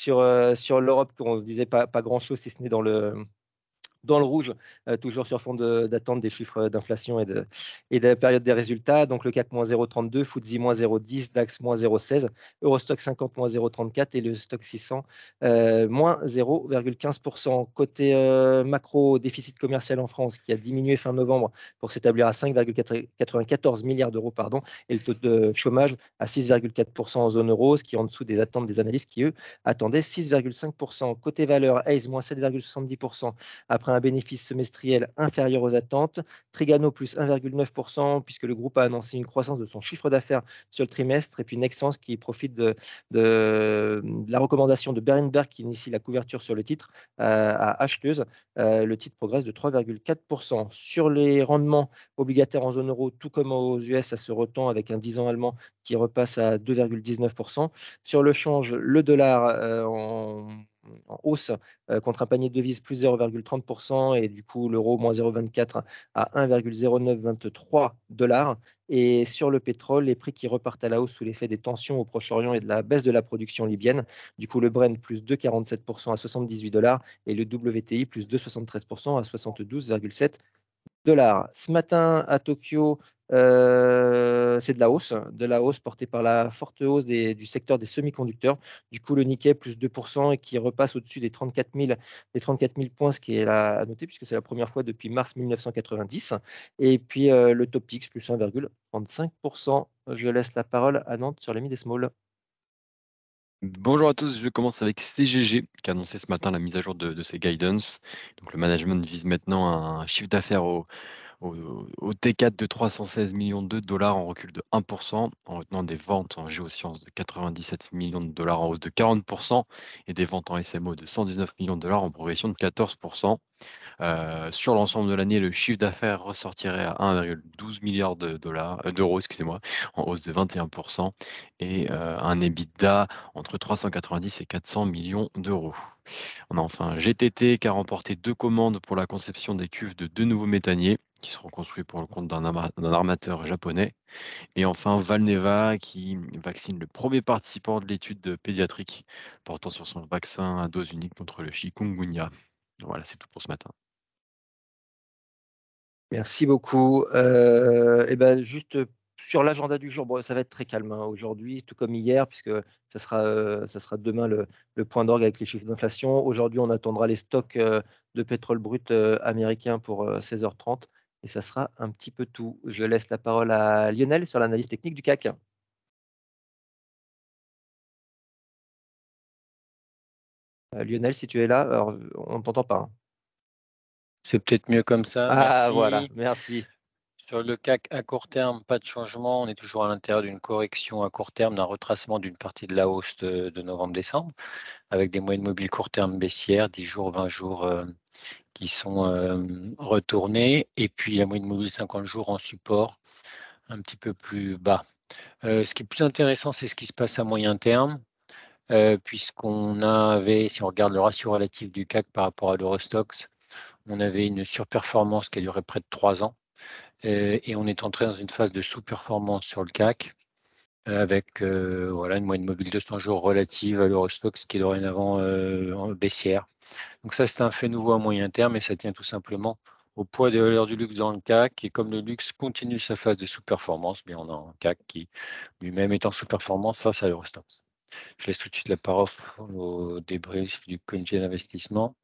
Sur, sur l'Europe, on ne disait pas, pas grand-chose, si ce n'est dans le, dans le rouge, euh, toujours sur fond d'attente des chiffres d'inflation et de, la période des résultats. Donc le CAC moins 0,32, FTSE moins 0,10, DAX moins 0,16, Eurostock 50 moins 0,34 et le Stock 600 euh, moins 0,15%. Côté euh, macro, déficit commercial en France qui a diminué fin novembre pour s'établir à 5,94 milliards d'euros pardon, et le taux de chômage à 6,4% en zone euro, ce qui est en dessous des attentes des analystes qui, eux, attendaient 6,5%. Côté valeur, Hayes moins 7,70% après un bénéfice semestriel inférieur aux attentes. Trigano plus 1,9% puisque le groupe a annoncé une croissance de son chiffre d'affaires sur le trimestre. Et puis Nexens qui profite de, la recommandation de Berenberg qui initie la couverture sur le titre euh, à acheteuse. Le titre progresse de 3,4%. Sur les rendements obligataires en zone euro, tout comme aux US, ça se retend avec un 10 ans allemand qui repasse à 2,19%. Sur le change, le dollar euh, en hausse euh, contre un panier de devises plus 0,30% et du coup l'euro moins 0,24 à 1,0923 dollars. Et sur le pétrole, les prix qui repartent à la hausse sous l'effet des tensions au Proche-Orient et de la baisse de la production libyenne. Du coup, le Brent plus 2,47% à 78 dollars et le WTI plus 2,73% à 72,7 dollars. Ce matin à Tokyo, euh, c'est de la hausse, de la hausse portée par la forte hausse du secteur des semi-conducteurs. Du coup, le Nikkei plus 2% et qui repasse au-dessus des 34 000, des 34 000 points, ce qui est à noter puisque c'est la première fois depuis mars 1990. Et puis euh, le Topix plus 1,35%. Je laisse la parole à Nantes sur les mid small. Bonjour à tous, je commence avec CGG qui a annoncé ce matin la mise à jour de, de ses guidance. Donc le management vise maintenant un chiffre d'affaires au, au, T4 de 316 millions de dollars en recul de 1%, en retenant des ventes en géosciences de 97 millions de dollars en hausse de 40% et des ventes en SMO de 119 millions de dollars en progression de 14%. Euh, sur l'ensemble de l'année, le chiffre d'affaires ressortirait à 1,12 milliard de dollars, euh, d'euros, excusez-moi, en hausse de 21% et euh, un EBITDA entre 390 et 400 millions d'euros. On a enfin GTT qui a remporté deux commandes pour la conception des cuves de deux nouveaux méthaniers qui seront construits pour le compte d'un armateur japonais. Et enfin Valneva qui vaccine le premier participant de l'étude pédiatrique portant sur son vaccin à dose unique contre le chikungunya. Voilà, c'est tout pour ce matin. Merci beaucoup. Euh, et ben juste sur l'agenda du jour, ça va être très calme hein, aujourd'hui, tout comme hier, puisque ça sera, euh, ça sera demain le, point d'orgue avec les chiffres d'inflation. Aujourd'hui, on attendra les stocks euh, de pétrole brut américain pour 16h30 et ça sera un petit peu tout. Je laisse la parole à Lionel sur l'analyse technique du CAC. Lionel, si tu es là, alors, on ne t'entend pas. Hein. C'est peut-être mieux comme ça. Ah voilà, merci. Sur le CAC à court terme, pas de changement. On est toujours à l'intérieur d'une correction à court terme, d'un retracement d'une partie de la hausse de, novembre-décembre, avec des moyennes mobiles court terme baissières, 10 jours, 20 jours euh, qui sont euh, retournés, et puis la moyenne mobile 50 jours en support, un petit peu plus bas. Euh, ce qui est plus intéressant, c'est ce qui se passe à moyen terme, puisqu'on avait, si on regarde le ratio relatif du CAC par rapport à l'Eurostox, on avait une surperformance qui a duré près de trois ans. Euh, et on est entré dans une phase de sous-performance sur le CAC euh, avec euh, voilà, une moyenne mobile de 200 jours relative à l'Eurostox qui est dorénavant baissière. Donc ça, c'est un fait nouveau à moyen terme et ça tient tout simplement au poids des valeurs du luxe dans le CAC. Et comme le luxe continue sa phase de sous-performance, bien on a un CAC qui lui-même est en sous-performance face à l'Eurostox. Je laisse tout de suite la parole au débrief du comité d'investissement.